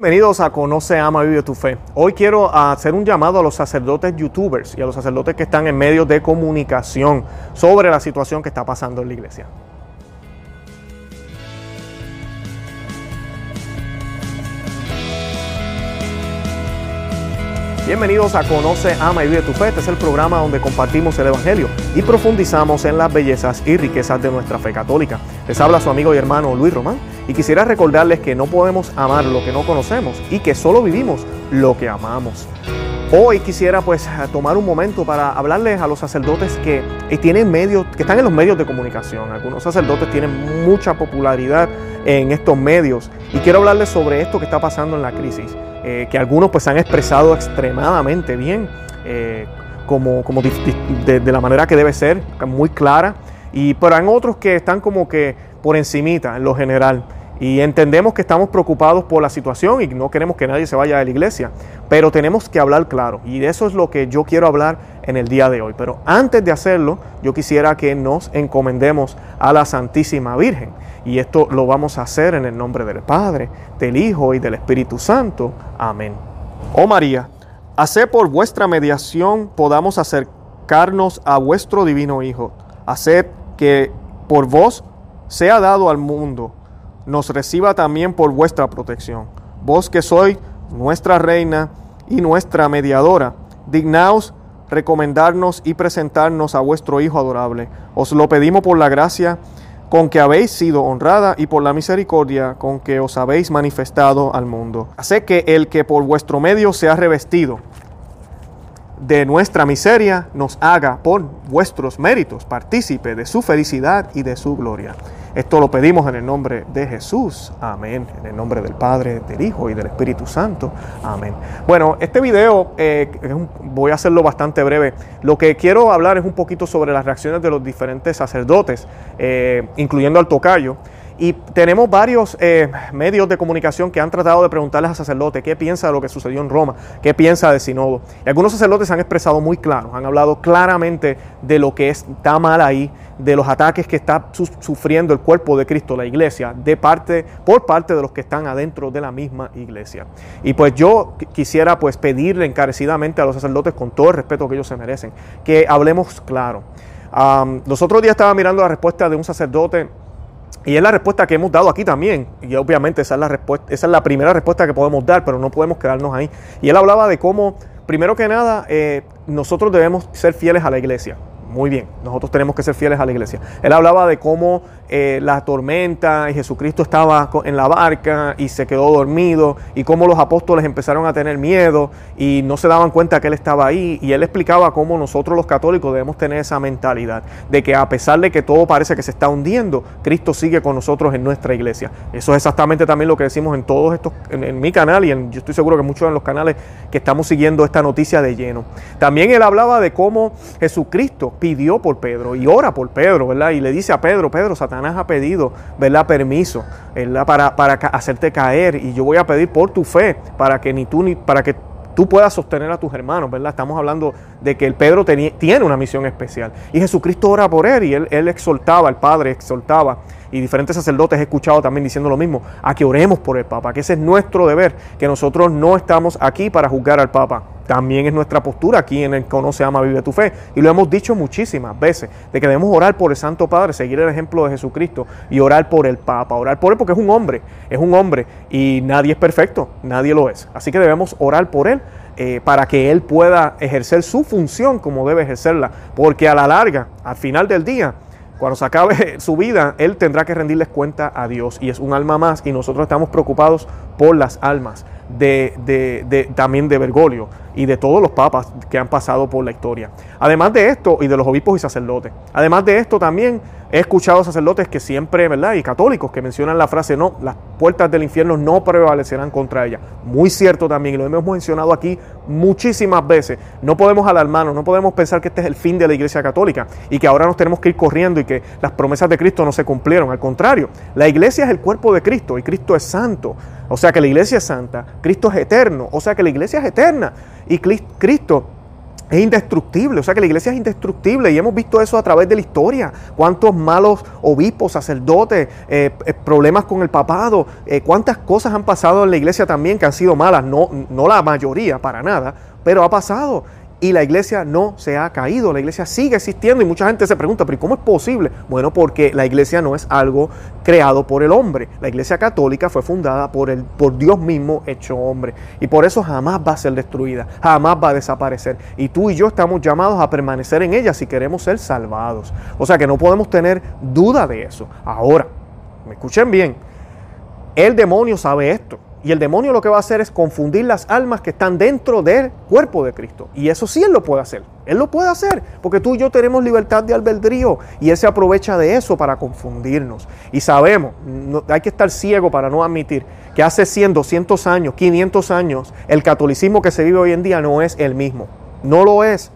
Bienvenidos a Conoce, Ama, Vive tu Fe. Hoy quiero hacer un llamado a los sacerdotes youtubers y a los sacerdotes que están en medios de comunicación sobre la situación que está pasando en la iglesia. Bienvenidos a Conoce, Ama y Vive tu Fe. Este es el programa donde compartimos el Evangelio y profundizamos en las bellezas y riquezas de nuestra fe católica. Les habla su amigo y hermano Luis Román y quisiera recordarles que no podemos amar lo que no conocemos y que solo vivimos lo que amamos. Hoy quisiera pues tomar un momento para hablarles a los sacerdotes que tienen medios, que están en los medios de comunicación. Algunos sacerdotes tienen mucha popularidad en estos medios y quiero hablarles sobre esto que está pasando en la crisis. Eh, que algunos pues han expresado extremadamente bien, eh, como, como de, la manera que debe ser, muy clara, y pero hay otros que están como que por encimita en lo general. Y entendemos que estamos preocupados por la situación y no queremos que nadie se vaya de la iglesia, pero tenemos que hablar claro. Y de eso es lo que yo quiero hablar en el día de hoy. Pero antes de hacerlo, yo quisiera que nos encomendemos a la Santísima Virgen. Y esto lo vamos a hacer en el nombre del Padre, del Hijo y del Espíritu Santo. Amén. Oh María, haced por vuestra mediación podamos acercarnos a vuestro divino Hijo. Haced que por vos sea dado al mundo nos reciba también por vuestra protección. Vos que sois nuestra reina y nuestra mediadora, dignaos recomendarnos y presentarnos a vuestro Hijo adorable. Os lo pedimos por la gracia con que habéis sido honrada y por la misericordia con que os habéis manifestado al mundo. Hace que el que por vuestro medio sea revestido de nuestra miseria nos haga por vuestros méritos partícipe de su felicidad y de su gloria. Esto lo pedimos en el nombre de Jesús. Amén. En el nombre del Padre, del Hijo y del Espíritu Santo. Amén. Bueno, este video eh, voy a hacerlo bastante breve. Lo que quiero hablar es un poquito sobre las reacciones de los diferentes sacerdotes, eh, incluyendo al tocayo. Y tenemos varios eh, medios de comunicación que han tratado de preguntarles a sacerdotes qué piensa de lo que sucedió en Roma, qué piensa de Sinodo. Y algunos sacerdotes han expresado muy claro, han hablado claramente de lo que está mal ahí, de los ataques que está sufriendo el cuerpo de Cristo, la iglesia, de parte, por parte de los que están adentro de la misma iglesia. Y pues yo quisiera pues pedirle encarecidamente a los sacerdotes, con todo el respeto que ellos se merecen, que hablemos claro. los otros días estaba mirando la respuesta de un sacerdote y es la respuesta que hemos dado aquí también. Y obviamente esa es la respuesta, esa es la primera respuesta que podemos dar, pero no podemos quedarnos ahí. Y él hablaba de cómo, primero que nada, eh, nosotros debemos ser fieles a la iglesia. Muy bien, nosotros tenemos que ser fieles a la iglesia. Él hablaba de cómo eh, la tormenta y Jesucristo estaba en la barca y se quedó dormido y cómo los apóstoles empezaron a tener miedo y no se daban cuenta que Él estaba ahí. Y Él explicaba cómo nosotros los católicos debemos tener esa mentalidad de que a pesar de que todo parece que se está hundiendo, Cristo sigue con nosotros en nuestra iglesia. Eso es exactamente también lo que decimos en todos estos, en, mi canal y en, yo estoy seguro que muchos de los canales que estamos siguiendo esta noticia de lleno. También Él hablaba de cómo Jesucristo pidió por Pedro y ora por Pedro, ¿verdad? Y le dice a Pedro, Pedro, Satanás ha pedido, ¿verdad? Permiso. Para, para hacerte caer y yo voy a pedir por tu fe para que ni tú ni para que tú puedas sostener a tus hermanos, ¿verdad? Estamos hablando de que el Pedro tiene una misión especial. Y Jesucristo ora por él y él, él exhortaba, el Padre exhortaba y diferentes sacerdotes he escuchado también diciendo lo mismo, a que oremos por el Papa, que ese es nuestro deber, que nosotros no estamos aquí para juzgar al Papa. También es nuestra postura aquí en el Conoce, Ama, Vive tu Fe. Y lo hemos dicho muchísimas veces, de que debemos orar por el Santo Padre, seguir el ejemplo de Jesucristo y orar por el Papa, orar por él porque es un hombre, es un hombre y nadie es perfecto, nadie lo es. Así que debemos orar por él eh, para que él pueda ejercer su función como debe ejercerla, porque a la larga, al final del día, cuando se acabe su vida, Él tendrá que rendirles cuenta a Dios y es un alma más y nosotros estamos preocupados por las almas de, de, también de Bergoglio y de todos los papas que han pasado por la historia. Además de esto, y de los obispos y sacerdotes. Además de esto, también he escuchado sacerdotes que siempre, ¿verdad? Y católicos que mencionan la frase, no, las puertas del infierno no prevalecerán contra ella. Muy cierto también, y lo hemos mencionado aquí muchísimas veces. No podemos alarmarnos, no podemos pensar que este es el fin de la Iglesia Católica y que ahora nos tenemos que ir corriendo y que las promesas de Cristo no se cumplieron. Al contrario, la Iglesia es el cuerpo de Cristo y Cristo es santo. O sea que la iglesia es santa, Cristo es eterno, o sea que la iglesia es eterna y Cristo es indestructible, o sea que la iglesia es indestructible y hemos visto eso a través de la historia. Cuántos malos obispos, sacerdotes, eh, eh, problemas con el papado, eh, cuántas cosas han pasado en la iglesia también que han sido malas, no, no la mayoría para nada, pero ha pasado y la iglesia no se ha caído, la iglesia sigue existiendo y mucha gente se pregunta, pero ¿cómo es posible? Bueno, porque la iglesia no es algo creado por el hombre, la iglesia católica fue fundada por, el, por Dios mismo hecho hombre y por eso jamás va a ser destruida, jamás va a desaparecer y tú y yo estamos llamados a permanecer en ella si queremos ser salvados, o sea que no podemos tener duda de eso. Ahora, me escuchen bien, el demonio sabe esto. Y el demonio lo que va a hacer es confundir las almas que están dentro del cuerpo de Cristo. Y eso sí Él lo puede hacer. Él lo puede hacer, porque tú y yo tenemos libertad de albedrío y Él se aprovecha de eso para confundirnos. Y sabemos, hay que estar ciego para no admitir que hace 100, 200 años, 500 años, el catolicismo que se vive hoy en día no es el mismo. No lo es.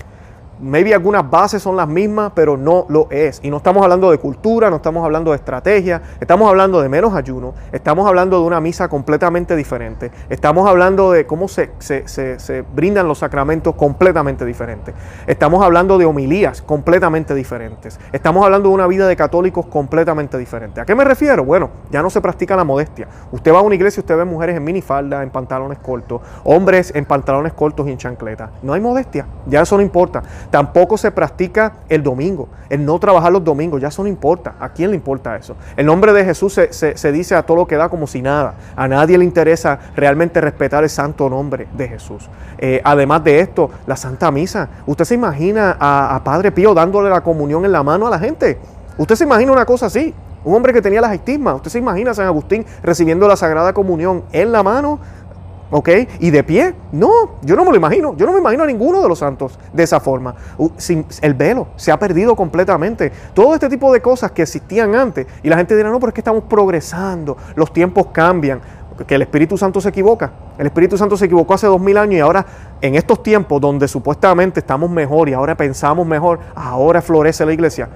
Maybe algunas bases son las mismas, pero no lo es. Y no estamos hablando de cultura, no estamos hablando de estrategia, estamos hablando de menos ayuno, estamos hablando de una misa completamente diferente, estamos hablando de cómo se, se, brindan los sacramentos completamente diferentes, estamos hablando de homilías completamente diferentes, estamos hablando de una vida de católicos completamente diferente. ¿A qué me refiero? Bueno, ya no se practica la modestia. Usted va a una iglesia y usted ve mujeres en minifalda, en pantalones cortos, hombres en pantalones cortos y en chancleta. No hay modestia, ya eso no importa. Tampoco se practica el domingo, el no trabajar los domingos, ya eso no importa. ¿A quién le importa eso? El nombre de Jesús se, dice a todo lo que da como si nada. A nadie le interesa realmente respetar el santo nombre de Jesús. Eh, además de esto, la Santa Misa. ¿Usted se imagina a, a Padre Pío dándole la comunión en la mano a la gente? ¿Usted se imagina una cosa así? Un hombre que tenía las estigmas. ¿Usted se imagina a San Agustín recibiendo la Sagrada Comunión en la mano ¿Ok? ¿Y de pie? No, yo no me lo imagino. Yo no me imagino a ninguno de los santos de esa forma. Sin, el velo se ha perdido completamente. Todo este tipo de cosas que existían antes. Y la gente dirá, no, pero es que estamos progresando. Los tiempos cambian. Que el Espíritu Santo se equivoca. El Espíritu Santo se equivocó hace dos mil años y ahora en estos tiempos donde supuestamente estamos mejor y ahora pensamos mejor, ahora florece la iglesia.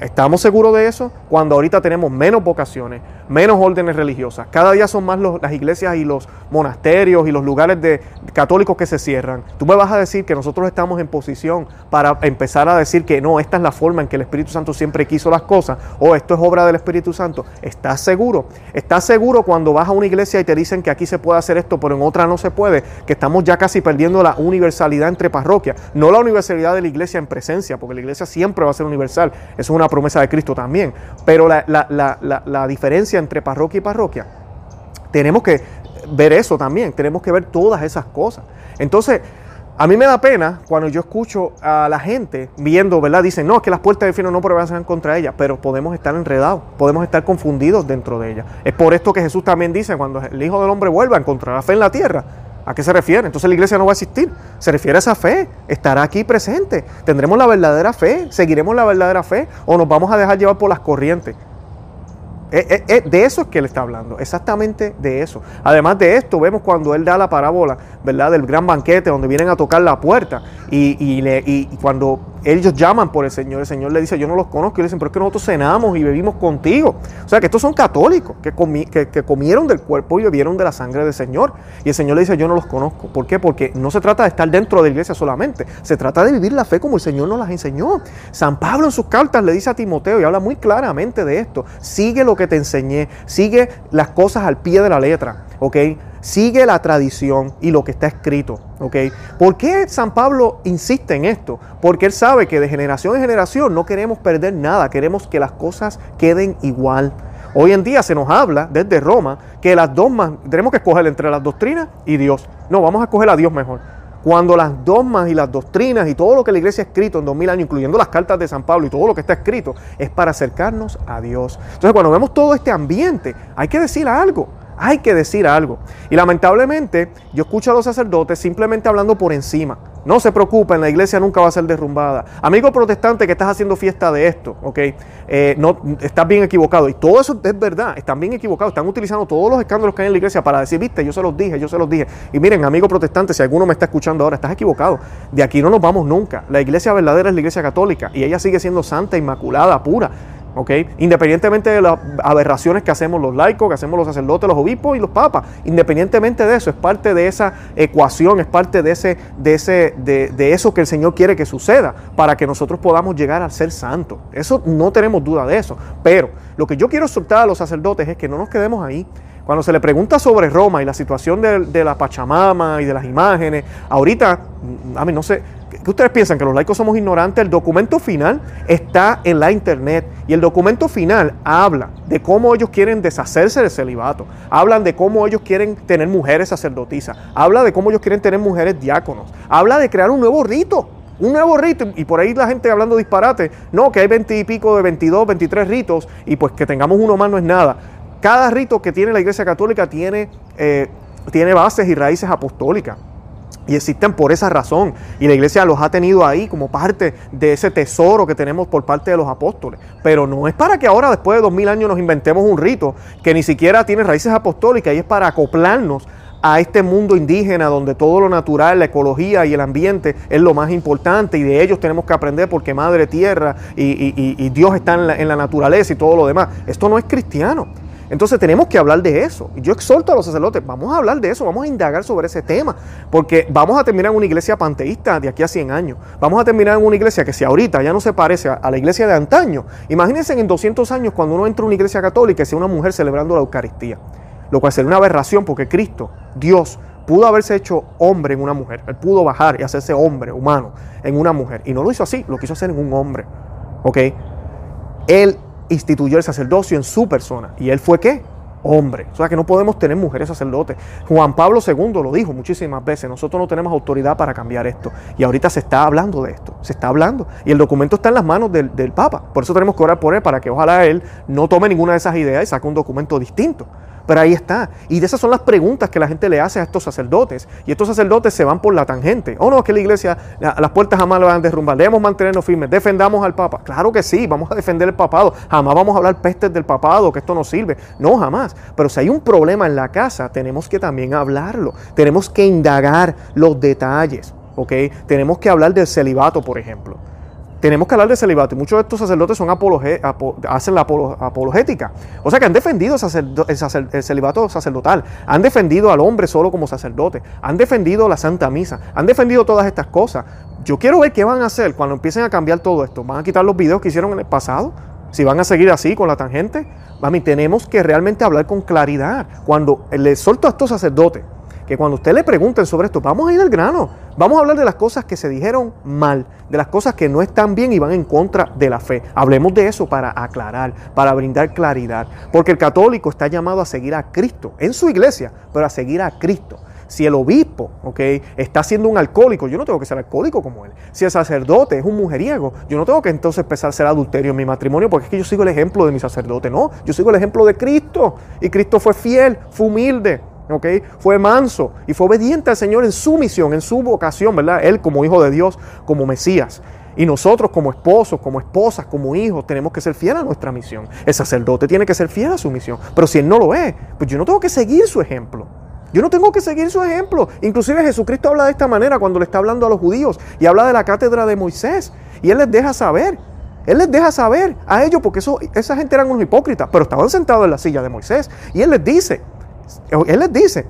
¿Estamos seguros de eso? Cuando ahorita tenemos menos vocaciones, menos órdenes religiosas. Cada día son más las iglesias y los monasterios y los lugares de católicos que se cierran. Tú me vas a decir que nosotros estamos en posición para empezar a decir que no, esta es la forma en que el Espíritu Santo siempre quiso las cosas o esto es obra del Espíritu Santo. ¿Estás seguro? ¿Estás seguro cuando vas a una iglesia y te dicen que aquí se puede hacer esto, pero en otra no se puede? Que estamos ya casi perdiendo la universalidad entre parroquias. No la universalidad de la iglesia en presencia, porque la iglesia siempre va a ser universal. Es una promesa de Cristo también. Pero la, diferencia entre parroquia y parroquia, tenemos que ver eso también, tenemos que ver todas esas cosas. Entonces, a mí me da pena cuando yo escucho a la gente viendo, ¿verdad? Dicen, no, es que las puertas del infierno no prevalecerán contra ella, pero podemos estar enredados, podemos estar confundidos dentro de ella. Es por esto que Jesús también dice, cuando el Hijo del Hombre vuelva, a encontrar la fe en la tierra. ¿A qué se refiere? Entonces la iglesia no va a existir. Se refiere a esa fe. Estará aquí presente. ¿Tendremos la verdadera fe? ¿Seguiremos la verdadera fe? ¿O nos vamos a dejar llevar por las corrientes? Eh, eh, eh, de eso es que él está hablando, exactamente de eso. Además de esto, vemos cuando él da la parábola, ¿verdad? Del gran banquete donde vienen a tocar la puerta y, cuando ellos llaman por el Señor, el Señor le dice, yo no los conozco, y le dicen, pero es que nosotros cenamos y bebimos contigo. O sea, que estos son católicos, que, comieron del cuerpo y bebieron de la sangre del Señor. Y el Señor le dice, yo no los conozco. ¿Por qué? Porque no se trata de estar dentro de la iglesia solamente, se trata de vivir la fe como el Señor nos las enseñó. San Pablo en sus cartas le dice a Timoteo y habla muy claramente de esto, sigue lo que te enseñé, sigue las cosas al pie de la letra, ¿ok? Sigue la tradición y lo que está escrito. ¿ok? ¿Por qué San Pablo insiste en esto? Porque él sabe que de generación en generación no queremos perder nada, queremos que las cosas queden igual. Hoy en día se nos habla desde Roma que las dogmas, tenemos que escoger entre las doctrinas y Dios. No, vamos a escoger a Dios mejor. Cuando las dogmas y las doctrinas y todo lo que la iglesia ha escrito en 2000 años, incluyendo las cartas de San Pablo y todo lo que está escrito, es para acercarnos a Dios. Entonces, cuando vemos todo este ambiente, hay que decir algo. Hay que decir algo. Y lamentablemente yo escucho a los sacerdotes simplemente hablando por encima. No se preocupen, la iglesia nunca va a ser derrumbada. Amigo protestante que estás haciendo fiesta de esto, ¿ok? Eh, no, estás bien equivocado. Y todo eso es verdad, están bien equivocados. Están utilizando todos los escándalos que hay en la iglesia para decir, viste, yo se los dije, yo se los dije. Y miren, amigo protestante, si alguno me está escuchando ahora, estás equivocado. De aquí no nos vamos nunca. La iglesia verdadera es la iglesia católica y ella sigue siendo santa, inmaculada, pura ¿ok? Independientemente de las aberraciones que hacemos los laicos, que hacemos los sacerdotes, los obispos y los papas, independientemente de eso, es parte de esa ecuación, es parte de, ese, de, ese, de, de eso que el Señor quiere que suceda para que nosotros podamos llegar al ser santos. Eso no tenemos duda de eso. Pero lo que yo quiero soltar a los sacerdotes es que no nos quedemos ahí. Cuando se le pregunta sobre Roma y la situación de, la Pachamama y de las imágenes, ahorita, a mí no sé, ¿qué ustedes piensan? ¿Que los laicos somos ignorantes? El documento final está en la internet y el documento final habla de cómo ellos quieren deshacerse del celibato, hablan de cómo ellos quieren tener mujeres sacerdotisas, habla de cómo ellos quieren tener mujeres diáconos, habla de crear un nuevo rito. Un nuevo rito, y por ahí la gente hablando disparate, no, que hay 20 y pico de 22, 23 ritos, y pues que tengamos uno más no es nada. Cada rito que tiene la Iglesia Católica tiene, eh, tiene bases y raíces apostólicas. Y existen por esa razón. Y la iglesia los ha tenido ahí como parte de ese tesoro que tenemos por parte de los apóstoles. Pero no es para que ahora, después de dos mil años, nos inventemos un rito que ni siquiera tiene raíces apostólicas y es para acoplarnos a este mundo indígena donde todo lo natural, la ecología y el ambiente es lo más importante y de ellos tenemos que aprender porque Madre Tierra y, Dios está en la naturaleza y todo lo demás. Esto no es cristiano. Entonces tenemos que hablar de eso. Yo exhorto a los sacerdotes, vamos a hablar de eso, vamos a indagar sobre ese tema, porque vamos a terminar en una iglesia panteísta de aquí a 100 años. Vamos a terminar en una iglesia que si ahorita ya no se parece a la iglesia de antaño, imagínense en 200 años cuando uno entra a una iglesia católica y sea una mujer celebrando la Eucaristía, lo cual sería una aberración porque Cristo, Dios, pudo haberse hecho hombre en una mujer. Él pudo bajar y hacerse hombre, humano, en una mujer. Y no lo hizo así, lo quiso hacer en un hombre. ¿Ok? Él instituyó el sacerdocio en su persona. ¿Y él fue qué? Hombre. O sea que no podemos tener mujeres sacerdotes. Juan Pablo II lo dijo muchísimas veces. Nosotros no tenemos autoridad para cambiar esto. Y ahorita se está hablando de esto. Se está hablando. Y el documento está en las manos del, del Papa. Por eso tenemos que orar por él para que ojalá él no tome ninguna de esas ideas y saque un documento distinto. Pero ahí está. Y de esas son las preguntas que la gente le hace a estos sacerdotes. Y estos sacerdotes se van por la tangente. Oh, no, es que la iglesia, las puertas jamás lo van a derrumbar. Debemos mantenernos firmes. Defendamos al Papa. Claro que sí, vamos a defender el papado. Jamás vamos a hablar pestes del papado, que esto no sirve. No, jamás. Pero si hay un problema en la casa, tenemos que también hablarlo. Tenemos que indagar los detalles. ¿Ok? Tenemos que hablar del celibato, por ejemplo tenemos que hablar de celibato. Y muchos de estos sacerdotes son hacen la apologética. O sea que han defendido el, celibato sacerdotal. Han defendido al hombre solo como sacerdote. Han defendido la Santa Misa. Han defendido todas estas cosas. Yo quiero ver qué van a hacer cuando empiecen a cambiar todo esto. ¿Van a quitar los videos que hicieron en el pasado? Si van a seguir así con la tangente. Mami, tenemos que realmente hablar con claridad. Cuando le solto a estos sacerdotes que cuando usted le pregunten sobre esto, vamos a ir al grano. Vamos a hablar de las cosas que se dijeron mal, de las cosas que no están bien y van en contra de la fe. Hablemos de eso para aclarar, para brindar claridad. Porque el católico está llamado a seguir a Cristo en su iglesia, pero a seguir a Cristo. Si el obispo okay, está siendo un alcohólico, yo no tengo que ser alcohólico como él. Si el sacerdote es un mujeriego, yo no tengo que entonces empezar a ser adulterio en mi matrimonio porque es que yo sigo el ejemplo de mi sacerdote. No, yo sigo el ejemplo de Cristo. Y Cristo fue fiel, fue humilde, fue manso y fue obediente al Señor en su misión, en su vocación, ¿verdad? Él como hijo de Dios, como Mesías. Y nosotros como esposos, como esposas, como hijos, tenemos que ser fieles a nuestra misión. El sacerdote tiene que ser fiel a su misión. Pero si él no lo es, pues yo no tengo que seguir su ejemplo. Yo no tengo que seguir su ejemplo. Inclusive Jesucristo habla de esta manera cuando le está hablando a los judíos y habla de la cátedra de Moisés. Y él les deja saber. Él les deja saber a ellos, porque esa gente eran unos hipócritas, pero estaban sentados en la silla de Moisés. Y él les dice, él les dice,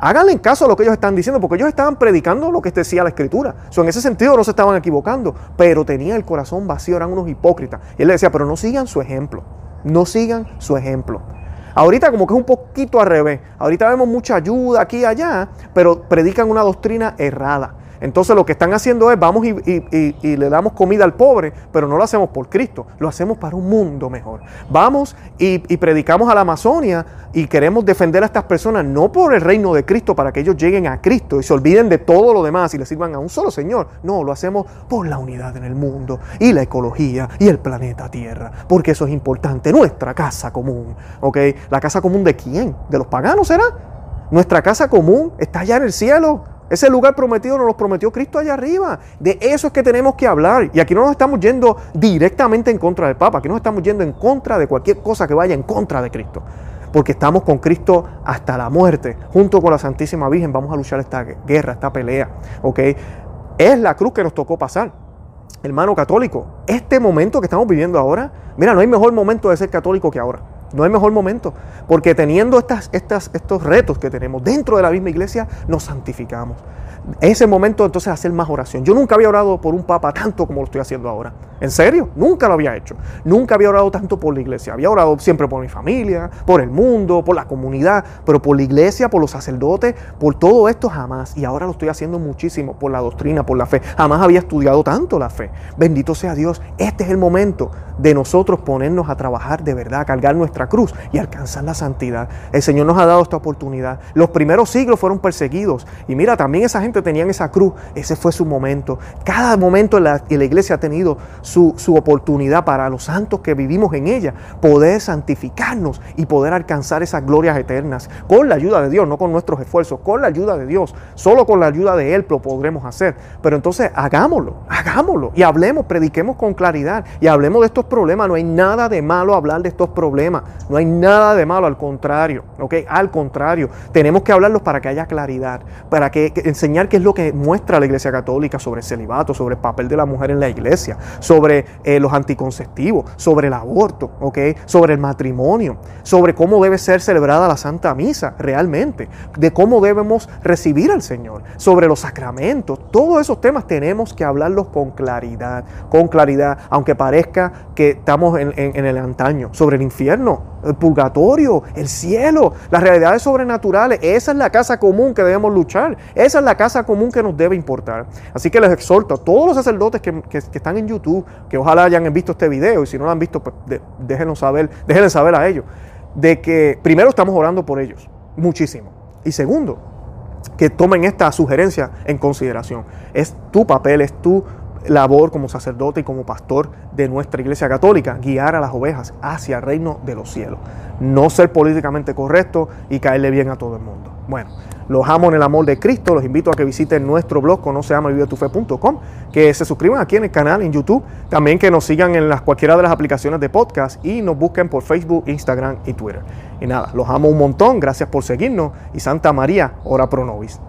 háganle caso a lo que ellos están diciendo, porque ellos estaban predicando lo que decía la escritura. en ese sentido no se estaban equivocando, pero tenían el corazón vacío, eran unos hipócritas. Y él les decía, pero no sigan su ejemplo, no sigan su ejemplo. Ahorita como que es un poquito al revés. Ahorita vemos mucha ayuda aquí y allá, pero predican una doctrina errada. Entonces lo que están haciendo es, vamos y, le damos comida al pobre, pero no lo hacemos por Cristo, lo hacemos para un mundo mejor. Vamos y, predicamos a la Amazonia y queremos defender a estas personas no por el reino de Cristo, para que ellos lleguen a Cristo y se olviden de todo lo demás y le sirvan a un solo Señor. No, lo hacemos por la unidad en el mundo y la ecología y el planeta Tierra, porque eso es importante, nuestra casa común. ¿Ok? ¿La casa común de quién? ¿De los paganos será? Nuestra casa común está allá en el cielo. Ese lugar prometido nos lo prometió Cristo allá arriba. De eso es que tenemos que hablar. Y aquí no nos estamos yendo directamente en contra del Papa, aquí nos estamos yendo en contra de cualquier cosa que vaya en contra de Cristo. Porque estamos con Cristo hasta la muerte. Junto con la Santísima Virgen vamos a luchar esta guerra, esta pelea. ¿ok? Es la cruz que nos tocó pasar. hermano católico, este momento que estamos viviendo ahora, mira, no hay mejor momento de ser católico que ahora. No hay mejor momento, porque teniendo estas, estas, estos retos que tenemos dentro de la misma iglesia, nos santificamos ese momento entonces hacer más oración. Yo nunca había orado por un papa tanto como lo estoy haciendo ahora. En serio, nunca lo había hecho. Nunca había orado tanto por la iglesia. Había orado siempre por mi familia, por el mundo, por la comunidad, pero por la iglesia, por los sacerdotes, por todo esto jamás. Y ahora lo estoy haciendo muchísimo por la doctrina, por la fe. Jamás había estudiado tanto la fe. Bendito sea Dios. Este es el momento de nosotros ponernos a trabajar de verdad, cargar nuestra cruz y alcanzar la santidad. El Señor nos ha dado esta oportunidad. Los primeros siglos fueron perseguidos. Y mira, también esa gente tenían esa cruz. Ese fue su momento. Cada momento en la, la iglesia ha tenido su, su oportunidad para los santos que vivimos en ella, poder santificarnos y poder alcanzar esas glorias eternas. Con la ayuda de Dios, no con nuestros esfuerzos, con la ayuda de Dios. Solo con la ayuda de Él lo podremos hacer. Pero entonces hagámoslo, hagámoslo y hablemos, prediquemos con claridad y hablemos de estos problemas. No hay nada de malo hablar de estos problemas. No hay nada de malo, al contrario. ¿ok? Al contrario, tenemos que hablarlos para que haya claridad, para que, enseñar qué es lo que muestra la Iglesia Católica sobre el celibato, sobre el papel de la mujer en la iglesia, sobre eh, los anticonceptivos, sobre el aborto, sobre el matrimonio, sobre cómo debe ser celebrada la Santa Misa realmente, de cómo debemos recibir al Señor, sobre los sacramentos. Todos esos temas tenemos que hablarlos con claridad, con claridad, aunque parezca que estamos en, el antaño, sobre el infierno, el purgatorio, el cielo, las realidades sobrenaturales. Esa es la casa común que debemos luchar. Esa es la casa común que nos debe importar. Así que les exhorto a todos los sacerdotes que, están en YouTube, que ojalá hayan visto este video y si no lo han visto, pues déjenos saber, déjenles saber a ellos, de que primero estamos orando por ellos, muchísimo. Y segundo, que tomen esta sugerencia en consideración. Es tu papel, es tu labor como sacerdote y como pastor de nuestra iglesia católica, guiar a las ovejas hacia el reino de los cielos. No ser políticamente correcto y caerle bien a todo el mundo. Bueno, los amo en el amor de Cristo. Los invito a que visiten nuestro blog conoceamavivetufe.com, que se suscriban aquí en el canal en YouTube, también que nos sigan en las, cualquiera de las aplicaciones de podcast y nos busquen por Facebook, Instagram y Twitter. Y nada, los amo un montón. Gracias por seguirnos y Santa María, ora pro nobis.